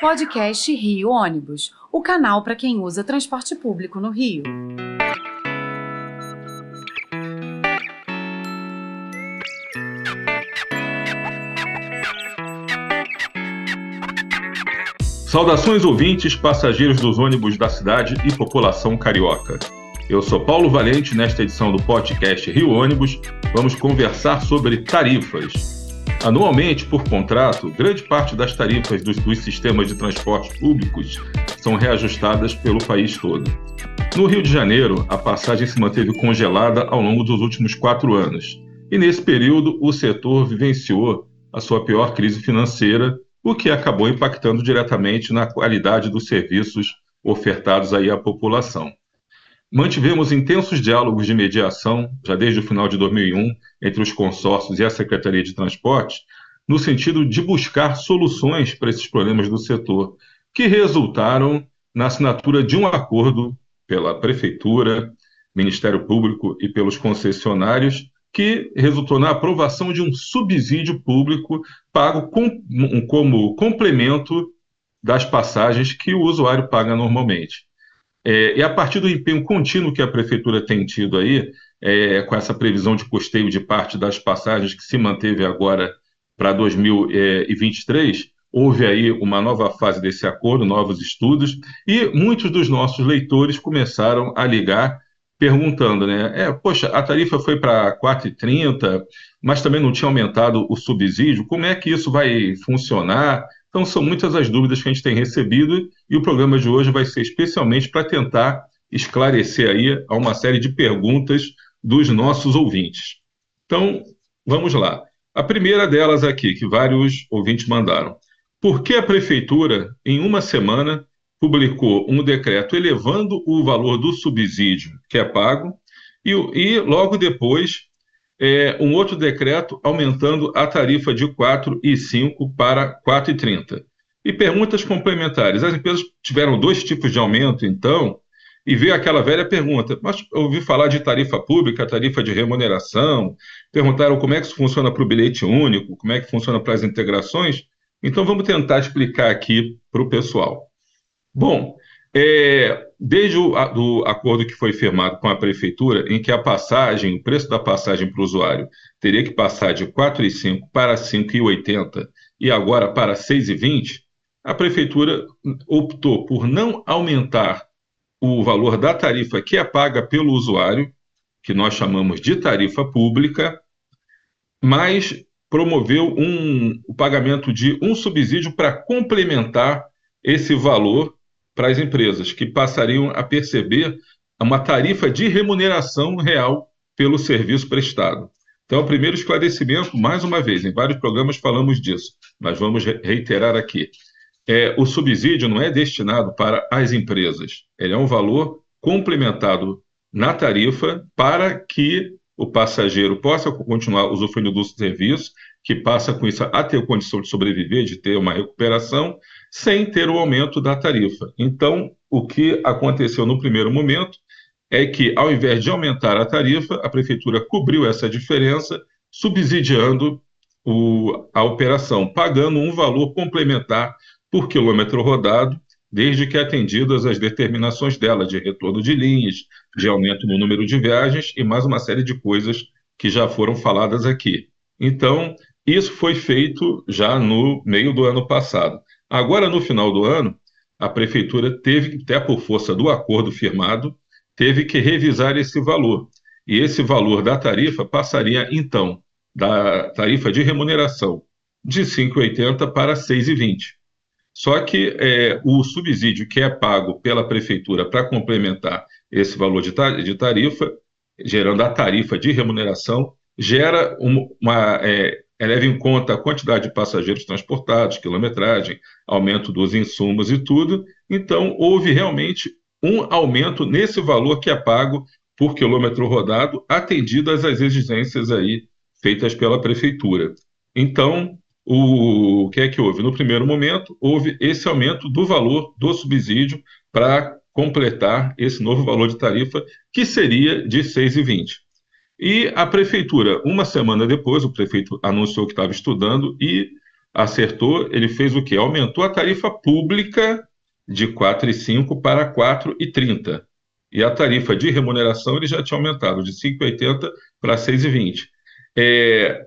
Podcast Rio Ônibus, o canal para quem usa transporte público no Rio. Saudações ouvintes, passageiros dos ônibus da cidade e população carioca. Eu sou Paulo Valente, nesta edição do podcast Rio Ônibus, vamos conversar sobre tarifas. Anualmente, por contrato, grande parte das tarifas dos, dos sistemas de transporte públicos são reajustadas pelo país todo. No Rio de Janeiro, a passagem se manteve congelada ao longo dos últimos quatro anos, e nesse período o setor vivenciou a sua pior crise financeira, o que acabou impactando diretamente na qualidade dos serviços ofertados aí à população. Mantivemos intensos diálogos de mediação, já desde o final de 2001, entre os consórcios e a Secretaria de Transportes, no sentido de buscar soluções para esses problemas do setor, que resultaram na assinatura de um acordo pela Prefeitura, Ministério Público e pelos concessionários, que resultou na aprovação de um subsídio público pago com, como complemento das passagens que o usuário paga normalmente. É, e a partir do empenho contínuo que a prefeitura tem tido aí, é, com essa previsão de custeio de parte das passagens que se manteve agora para 2023, houve aí uma nova fase desse acordo, novos estudos, e muitos dos nossos leitores começaram a ligar perguntando, né? É, poxa, a tarifa foi para 4,30, mas também não tinha aumentado o subsídio. Como é que isso vai funcionar? Então, são muitas as dúvidas que a gente tem recebido e o programa de hoje vai ser especialmente para tentar esclarecer aí a uma série de perguntas dos nossos ouvintes. Então, vamos lá. A primeira delas aqui, que vários ouvintes mandaram. Por que a prefeitura, em uma semana, publicou um decreto elevando o valor do subsídio que é pago e, e logo depois é, um outro decreto aumentando a tarifa de 4,5 para 4,30. E perguntas complementares. As empresas tiveram dois tipos de aumento, então, e veio aquela velha pergunta: mas ouvi falar de tarifa pública, tarifa de remuneração, perguntaram como é que isso funciona para o bilhete único, como é que funciona para as integrações. Então, vamos tentar explicar aqui para o pessoal. Bom, é, desde o do acordo que foi firmado com a prefeitura, em que a passagem, o preço da passagem para o usuário teria que passar de R$ 4,5 para R$ 5,80 e agora para R$ 6,20, a prefeitura optou por não aumentar o valor da tarifa que é paga pelo usuário, que nós chamamos de tarifa pública, mas promoveu um, o pagamento de um subsídio para complementar esse valor para as empresas, que passariam a perceber uma tarifa de remuneração real pelo serviço prestado. Então, o primeiro esclarecimento, mais uma vez, em vários programas falamos disso, mas vamos reiterar aqui. É, o subsídio não é destinado para as empresas, ele é um valor complementado na tarifa para que o passageiro possa continuar usufruindo do serviço, que passa com isso a ter condição de sobreviver, de ter uma recuperação, sem ter o aumento da tarifa. Então, o que aconteceu no primeiro momento é que, ao invés de aumentar a tarifa, a prefeitura cobriu essa diferença, subsidiando o, a operação, pagando um valor complementar por quilômetro rodado, desde que atendidas as determinações dela de retorno de linhas, de aumento no número de viagens e mais uma série de coisas que já foram faladas aqui. Então, isso foi feito já no meio do ano passado. Agora, no final do ano, a prefeitura teve, até por força do acordo firmado, teve que revisar esse valor. E esse valor da tarifa passaria, então, da tarifa de remuneração de 5,80 para 6,20. Só que é, o subsídio que é pago pela prefeitura para complementar esse valor de, tarifa, gerando a tarifa de remuneração, gera uma, uma é, leva em conta a quantidade de passageiros transportados, quilometragem, aumento dos insumos e tudo. Então, houve realmente um aumento nesse valor que é pago por quilômetro rodado, atendidas as exigências aí feitas pela prefeitura. Então, o, o que é que houve? No primeiro momento, houve esse aumento do valor do subsídio para completar esse novo valor de tarifa, que seria de 6,20. E a prefeitura, uma semana depois, o prefeito anunciou que estava estudando e acertou, ele fez o quê? Aumentou a tarifa pública de 4,5 para 4,30. E a tarifa de remuneração ele já tinha aumentado de 5,80 para 6,20. É,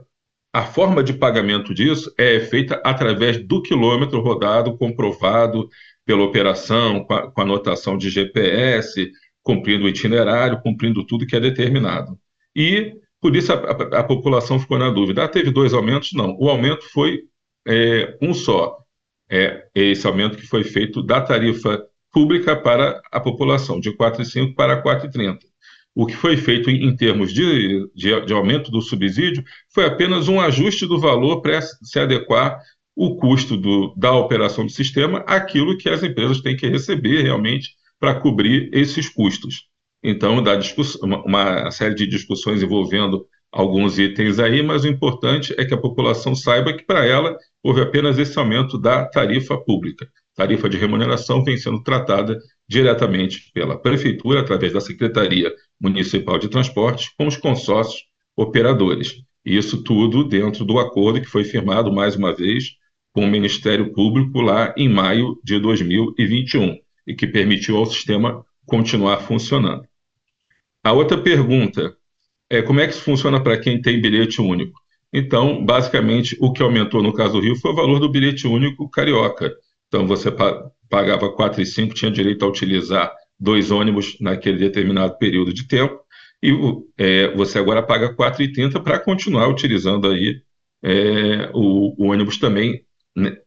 a forma de pagamento disso é feita através do quilômetro rodado comprovado pela operação, com a, com anotação de GPS, cumprindo o itinerário, cumprindo tudo que é determinado. E por isso a, a, a população ficou na dúvida. Ah, teve dois aumentos? Não. O aumento foi é, um só. É esse aumento que foi feito da tarifa pública para a população, de 4,5 para 4,30. O que foi feito em, em termos de, de, de, aumento do subsídio foi apenas um ajuste do valor para se adequar o custo do, da operação do sistema àquilo que as empresas têm que receber realmente para cobrir esses custos. Então, dá uma, uma série de discussões envolvendo alguns itens aí, mas o importante é que a população saiba que, para ela, houve apenas esse aumento da tarifa pública. Tarifa de remuneração vem sendo tratada diretamente pela Prefeitura, através da Secretaria Municipal de Transportes, com os consórcios operadores. Isso tudo dentro do acordo que foi firmado, mais uma vez, com o Ministério Público lá em maio de 2021 e que permitiu ao sistema continuar funcionando. A outra pergunta é como é que isso funciona para quem tem bilhete único? Então, basicamente, o que aumentou no caso do Rio foi o valor do bilhete único carioca. Então, você pagava 4,5, tinha direito a utilizar dois ônibus naquele determinado período de tempo, e é, você agora paga 4,30 para continuar utilizando aí é, o, o, ônibus também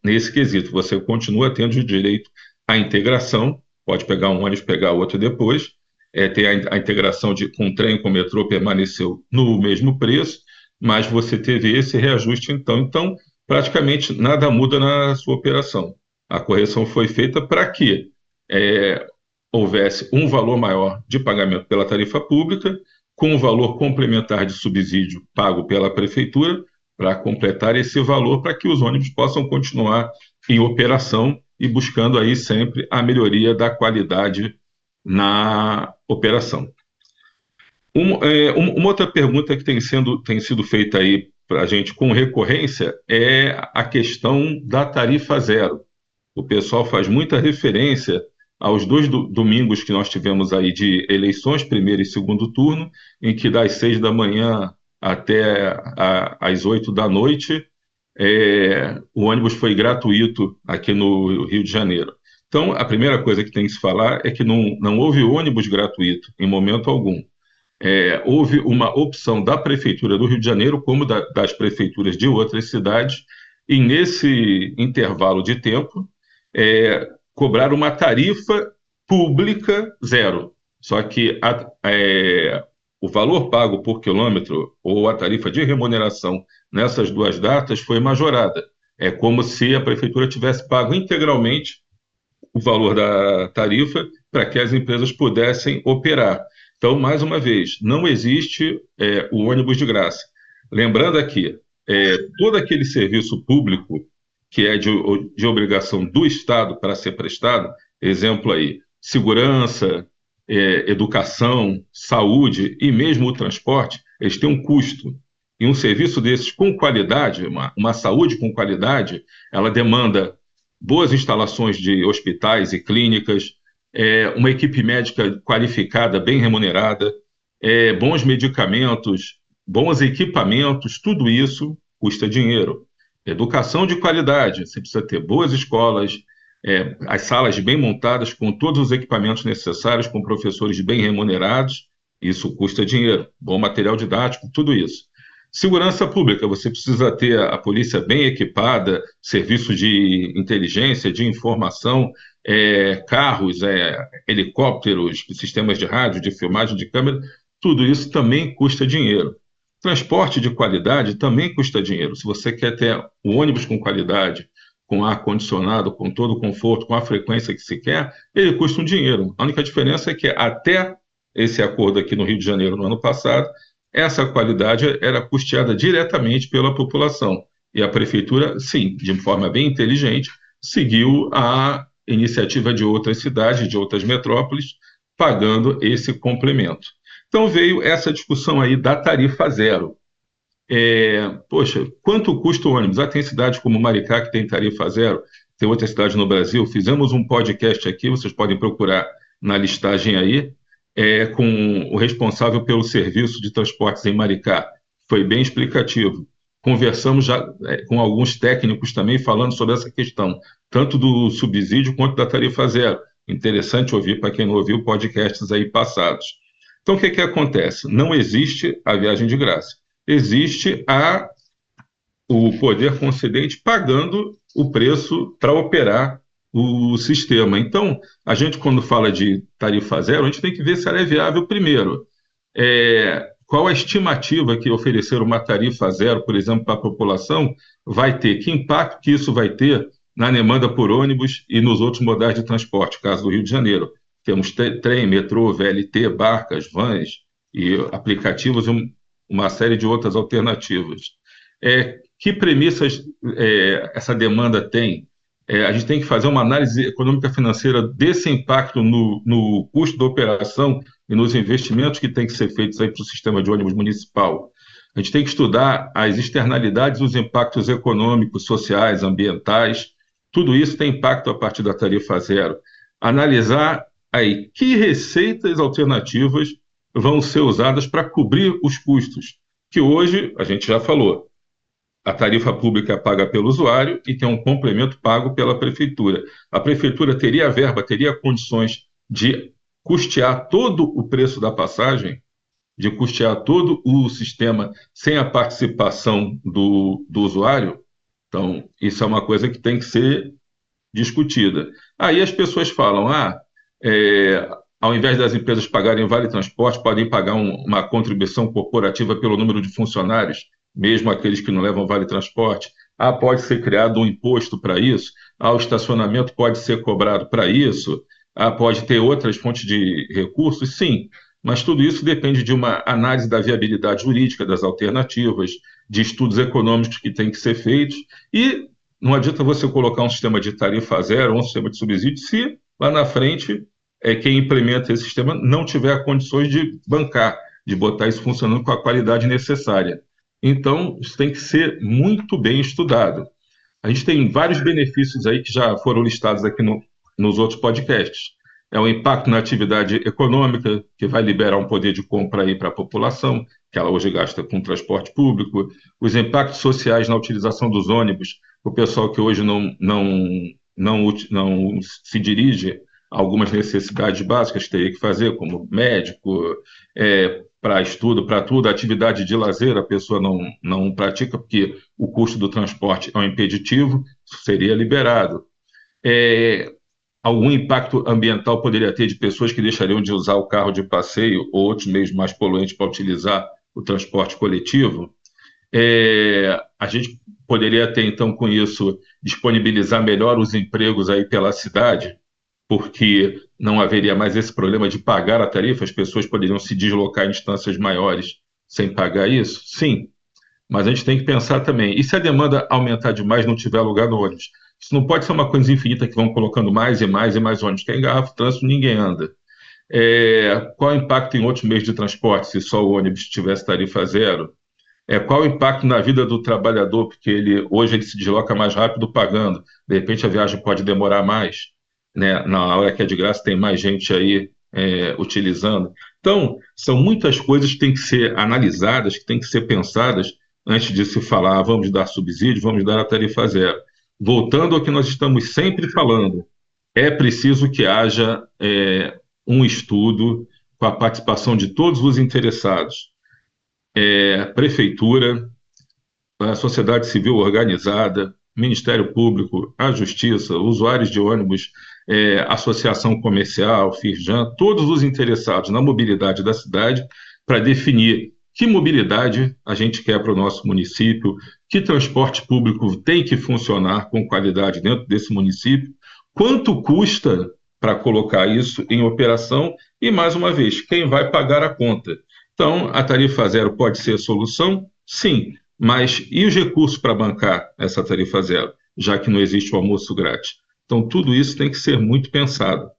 nesse quesito. Você continua tendo o direito à integração, pode pegar um ônibus, pegar outro depois, é, ter a, a, integração de, com trem, com metrô, permaneceu no mesmo preço, mas você teve esse reajuste então. Então, praticamente nada muda na sua operação. A correção foi feita para que é, houvesse um valor maior de pagamento pela tarifa pública, com o um valor complementar de subsídio pago pela prefeitura, para completar esse valor para que os ônibus possam continuar em operação e buscando aí sempre a melhoria da qualidade na operação. Um, é, uma outra pergunta que tem, sendo, tem sido feita aí para a gente com recorrência é a questão da tarifa zero. O pessoal faz muita referência aos dois do, domingos que nós tivemos aí de eleições, primeiro e segundo turno, em que das seis da manhã até a, às oito da noite, é, o ônibus foi gratuito aqui no Rio de Janeiro. Então, a primeira coisa que tem que se falar é que não, não houve ônibus gratuito em momento algum. É, houve uma opção da Prefeitura do Rio de Janeiro, como da, das prefeituras de outras cidades, e nesse intervalo de tempo, é, cobrar uma tarifa pública zero. Só que a, é, o valor pago por quilômetro ou a tarifa de remuneração nessas duas datas foi majorada. É como se a prefeitura tivesse pago integralmente o valor da tarifa para que as empresas pudessem operar. Então, mais uma vez, não existe é, o ônibus de graça. Lembrando aqui, é, todo aquele serviço público que é de, de obrigação do Estado para ser prestado, exemplo aí, segurança, é, educação, saúde e mesmo o transporte, eles têm um custo. E um serviço desses com qualidade, uma, uma saúde com qualidade, ela demanda boas instalações de hospitais e clínicas, é, uma equipe médica qualificada, bem remunerada, é, bons medicamentos, bons equipamentos, tudo isso custa dinheiro. Educação de qualidade, você precisa ter boas escolas, é, as salas bem montadas, com todos os equipamentos necessários, com professores bem remunerados, isso custa dinheiro. Bom material didático, tudo isso. Segurança pública, você precisa ter a polícia bem equipada, serviços de inteligência, de informação, é, carros, é, helicópteros, sistemas de rádio, de filmagem de câmera, tudo isso também custa dinheiro. Transporte de qualidade também custa dinheiro. Se você quer ter um ônibus com qualidade, com ar-condicionado, com todo o conforto, com a frequência que se quer, ele custa um dinheiro. A única diferença é que até esse acordo aqui no Rio de Janeiro no ano passado, essa qualidade era custeada diretamente pela população. E a prefeitura, sim, de forma bem inteligente, seguiu a iniciativa de outras cidades, de outras metrópoles, pagando esse complemento. Então veio essa discussão aí da tarifa zero. É, poxa, quanto custa o ônibus? Ah, tem cidades como Maricá que tem tarifa zero, tem outras cidades no Brasil. Fizemos um podcast aqui, vocês podem procurar na listagem aí, é, com o responsável pelo serviço de transportes em Maricá. Foi bem explicativo. Conversamos já é, com alguns técnicos também falando sobre essa questão, tanto do subsídio quanto da tarifa zero. Interessante ouvir para quem não ouviu podcasts aí passados. Então, o que, que acontece? Não existe a viagem de graça. Existe a, o poder concedente pagando o preço para operar o sistema. Então, a gente, quando fala de tarifa zero, a gente tem que ver se ela é viável primeiro. É, qual a estimativa que oferecer uma tarifa zero, por exemplo, para a população, vai ter? Que impacto que isso vai ter na demanda por ônibus e nos outros modais de transporte, caso do Rio de Janeiro? Temos trem, metrô, VLT, barcas, vans e aplicativos e uma série de outras alternativas. É, que premissas é, essa demanda tem? É, a gente tem que fazer uma análise econômica financeira desse impacto no, no custo da operação e nos investimentos que têm que ser feitos para o sistema de ônibus municipal. A gente tem que estudar as externalidades, os impactos econômicos, sociais, ambientais. Tudo isso tem impacto a partir da tarifa zero. Analisar aí que receitas alternativas vão ser usadas para cobrir os custos, que hoje, a gente já falou, a tarifa pública é paga pelo usuário e tem um complemento pago pela prefeitura. A prefeitura teria verba, teria condições de custear todo o preço da passagem, de custear todo o sistema sem a participação do, do usuário? Então, isso é uma coisa que tem que ser discutida. Aí as pessoas falam: ah, é, ao invés das empresas pagarem vale transporte, podem pagar um, uma contribuição corporativa pelo número de funcionários, mesmo aqueles que não levam vale transporte. Ah, pode ser criado um imposto para isso. Ah, o estacionamento pode ser cobrado para isso. Ah, pode ter outras fontes de recursos. Sim, mas tudo isso depende de uma análise da viabilidade jurídica das alternativas, de estudos econômicos que têm que ser feitos. E não adianta você colocar um sistema de tarifa zero um sistema de subsídio se lá na frente é, quem implementa esse sistema não tiver condições de bancar, de botar isso funcionando com a qualidade necessária. Então, isso tem que ser muito bem estudado. A gente tem vários benefícios aí que já foram listados aqui no, nos outros podcasts. É o impacto na atividade econômica, que vai liberar um poder de compra aí para a população, que ela hoje gasta com transporte público, os impactos sociais na utilização dos ônibus, o pessoal que hoje não, não, não, não se dirige algumas necessidades básicas que teria que fazer, como médico, é, para estudo, para tudo, atividade de lazer a pessoa não, não pratica, porque o custo do transporte é um impeditivo, seria liberado. É, algum impacto ambiental poderia ter de pessoas que deixariam de usar o carro de passeio ou outros meios mais poluentes para utilizar o transporte coletivo? É, a gente poderia ter, então, com isso, disponibilizar melhor os empregos aí pela cidade, porque não haveria mais esse problema de pagar a tarifa, as pessoas poderiam se deslocar em distâncias maiores sem pagar isso? Sim, mas a gente tem que pensar também, e se a demanda aumentar demais não tiver lugar no ônibus? Isso não pode ser uma coisa infinita que vão colocando mais e mais e mais ônibus. Quem engarrafa o trânsito, ninguém anda. É, qual o impacto em outros meios de transporte se só o ônibus tivesse tarifa zero? É, qual o impacto na vida do trabalhador, porque ele hoje ele se desloca mais rápido pagando, de repente a viagem pode demorar mais né, na hora que é de graça tem mais gente aí é, utilizando. Então, são muitas coisas que têm que ser analisadas, que têm que ser pensadas antes de se falar, ah, vamos dar subsídio, vamos dar a tarifa zero. Voltando ao que nós estamos sempre falando, é preciso que haja é, um estudo com a participação de todos os interessados, é, prefeitura, a sociedade civil organizada, Ministério Público, a Justiça, usuários de ônibus, é, associação comercial, Firjan, todos os interessados na mobilidade da cidade, para definir que mobilidade a gente quer para o nosso município, que transporte público tem que funcionar com qualidade dentro desse município, quanto custa para colocar isso em operação e, mais uma vez, quem vai pagar a conta. Então, a tarifa zero pode ser a solução? Sim, mas e os recursos para bancar essa tarifa zero, já que não existe o almoço grátis? Então, tudo isso tem que ser muito pensado.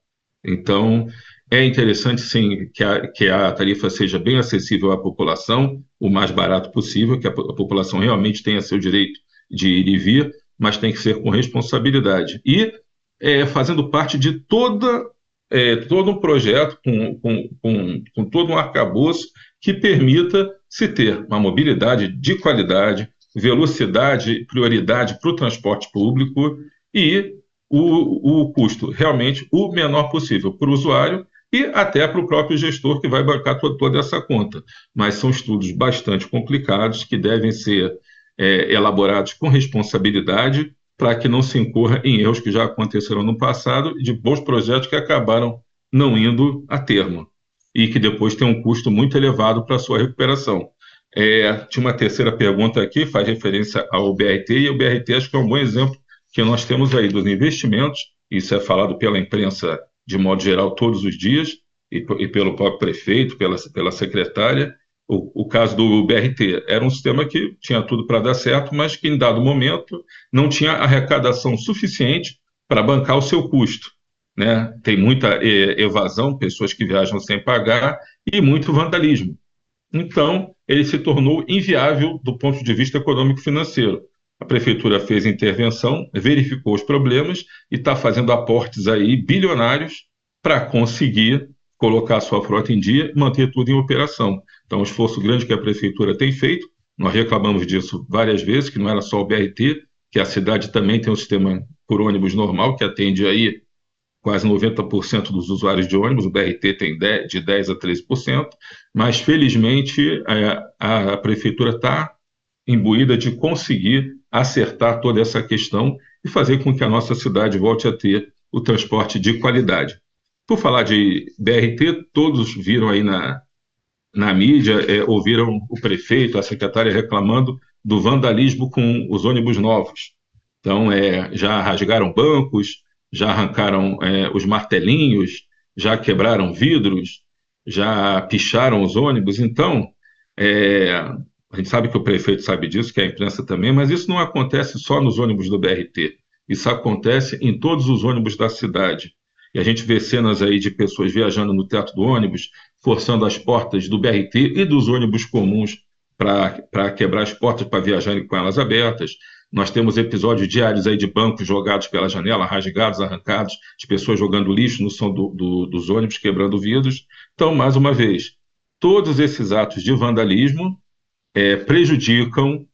Então, É interessante, sim, que a, que a tarifa seja bem acessível à população, o mais barato possível, que a, a população realmente tenha seu direito de ir e vir, mas tem que ser com responsabilidade. E é, fazendo parte de toda, é, todo um projeto, com, com, com, com todo um arcabouço que permita se ter uma mobilidade de qualidade, velocidade, prioridade para o transporte público e o, o custo realmente o menor possível para o usuário e até para o próprio gestor que vai bancar toda, essa conta. Mas são estudos bastante complicados que devem ser é, elaborados com responsabilidade para que não se incorra em erros que já aconteceram no passado de bons projetos que acabaram não indo a termo e que depois tem um custo muito elevado para sua recuperação. É, tinha uma terceira pergunta aqui, faz referência ao BRT, e o BRT acho que é um bom exemplo que nós temos aí dos investimentos, isso é falado pela imprensa de modo geral, todos os dias, e, e pelo próprio prefeito, pela, pela secretária. O, o, caso do BRT era um sistema que tinha tudo para dar certo, mas que em dado momento não tinha arrecadação suficiente para bancar o seu custo. Né? Tem muita evasão, pessoas que viajam sem pagar e muito vandalismo. Então, ele se tornou inviável do ponto de vista econômico-financeiro. A prefeitura fez intervenção, verificou os problemas e está fazendo aportes aí bilionários para conseguir colocar a sua frota em dia e manter tudo em operação. Então, um esforço grande que a prefeitura tem feito, nós reclamamos disso várias vezes, que não era só o BRT, que a cidade também tem um sistema por ônibus normal, que atende aí quase 90% dos usuários de ônibus, o BRT tem de 10% a 13%, mas felizmente a, a prefeitura está imbuída de conseguir acertar toda essa questão e fazer com que a nossa cidade volte a ter o transporte de qualidade. Por falar de BRT, todos viram aí na, na mídia, é, ouviram o prefeito, a secretária reclamando do vandalismo com os ônibus novos. Então, é, já rasgaram bancos, já arrancaram é, os martelinhos, já quebraram vidros, já picharam os ônibus. Então, é, a gente sabe que o prefeito sabe disso, que a imprensa também, mas isso não acontece só nos ônibus do BRT. Isso acontece em todos os ônibus da cidade. E a gente vê cenas aí de pessoas viajando no teto do ônibus, forçando as portas do BRT e dos ônibus comuns para quebrar as portas para viajarem com elas abertas. Nós temos episódios diários aí de bancos jogados pela janela, rasgados, arrancados, de pessoas jogando lixo no som do, do, dos ônibus, quebrando vidros. Então, mais uma vez, todos esses atos de vandalismo é, prejudicam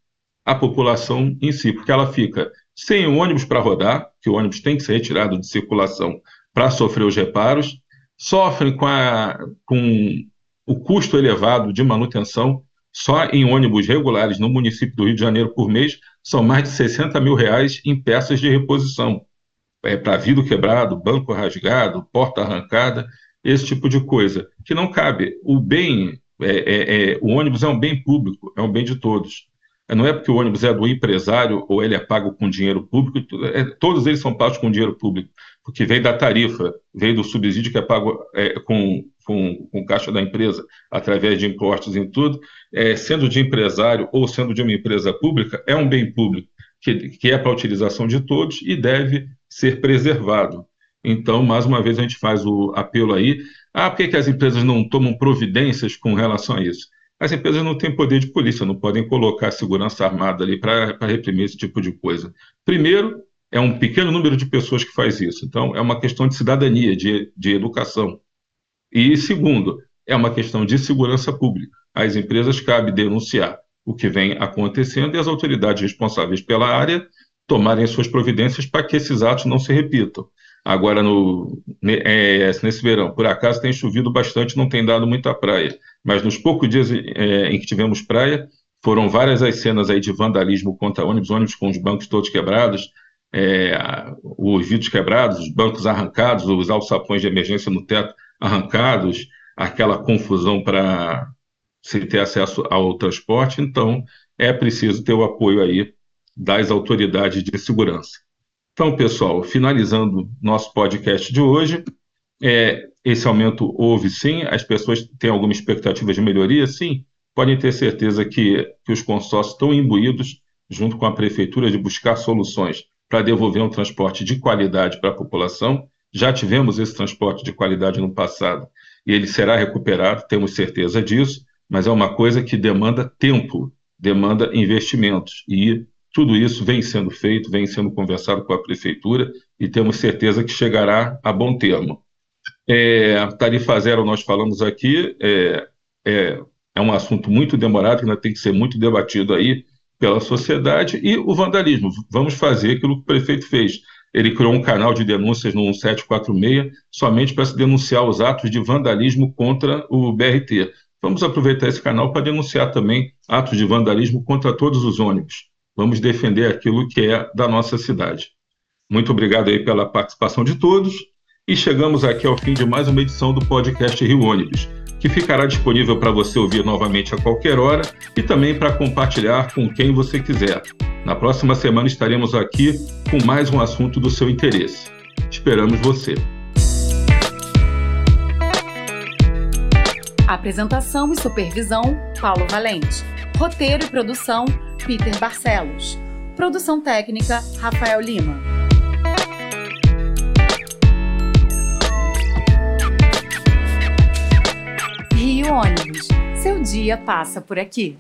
a população em si, porque ela fica sem o ônibus para rodar, que o ônibus tem que ser retirado de circulação para sofrer os reparos, sofrem com, a, com o custo elevado de manutenção. Só em ônibus regulares no município do Rio de Janeiro por mês são mais de 60 mil reais em peças de reposição. É, para vidro quebrado, banco rasgado, porta arrancada, esse tipo de coisa, que não cabe. O bem é, é, é, o ônibus é um bem público, é um bem de todos. Não é porque o ônibus é do empresário ou ele é pago com dinheiro público, é, todos eles são pagos com dinheiro público, porque vem da tarifa, vem do subsídio que é pago é, com, com, com caixa da empresa, através de impostos e tudo, sendo de empresário ou sendo de uma empresa pública, é um bem público, que, que é para a utilização de todos e deve ser preservado. Então, mais uma vez, a gente faz o apelo aí ah, por que, que as empresas não tomam providências com relação a isso? As empresas não têm poder de polícia, não podem colocar segurança armada ali para reprimir esse tipo de coisa. Primeiro, é um pequeno número de pessoas que faz isso. Então, é uma questão de cidadania, de, de educação. E segundo, é uma questão de segurança pública. Às empresas cabe denunciar o que vem acontecendo e as autoridades responsáveis pela área tomarem suas providências para que esses atos não se repitam. Agora, no, é, nesse verão, por acaso tem chovido bastante, não tem dado muita praia. Mas nos poucos dias é, em que tivemos praia, foram várias as cenas aí de vandalismo contra ônibus, ônibus com os bancos todos quebrados, é, os vidros quebrados, os bancos arrancados, os alçapões de emergência no teto arrancados, aquela confusão para se ter acesso ao transporte. Então, é preciso ter o apoio aí das autoridades de segurança. Então, pessoal, finalizando nosso podcast de hoje, é, esse aumento houve sim, as pessoas têm alguma expectativa de melhoria? Sim, podem ter certeza que, que os consórcios estão imbuídos, junto com a prefeitura, de buscar soluções para devolver um transporte de qualidade para a população, Já tivemos esse transporte de qualidade no passado e ele será recuperado, temos certeza disso, mas é uma coisa que demanda tempo, demanda investimentos e tudo isso vem sendo feito, vem sendo conversado com a prefeitura e temos certeza que chegará a bom termo. É, tarifa zero, nós falamos aqui, é, é, é um assunto muito demorado, que ainda tem que ser muito debatido aí pela sociedade, e o vandalismo. Vamos fazer aquilo que o prefeito fez. Ele criou um canal de denúncias no 1746 somente para se denunciar os atos de vandalismo contra o BRT. Vamos aproveitar esse canal para denunciar também atos de vandalismo contra todos os ônibus. Vamos defender aquilo que é da nossa cidade. Muito obrigado aí pela participação de todos e chegamos aqui ao fim de mais uma edição do podcast Rio Ônibus, que ficará disponível para você ouvir novamente a qualquer hora e também para compartilhar com quem você quiser. Na próxima semana estaremos aqui com mais um assunto do seu interesse. Esperamos você. Apresentação e supervisão: Paulo Valente. Roteiro e produção: Peter Barcelos. Produção técnica: Rafael Lima. Rio Ônibus. Seu dia passa por aqui.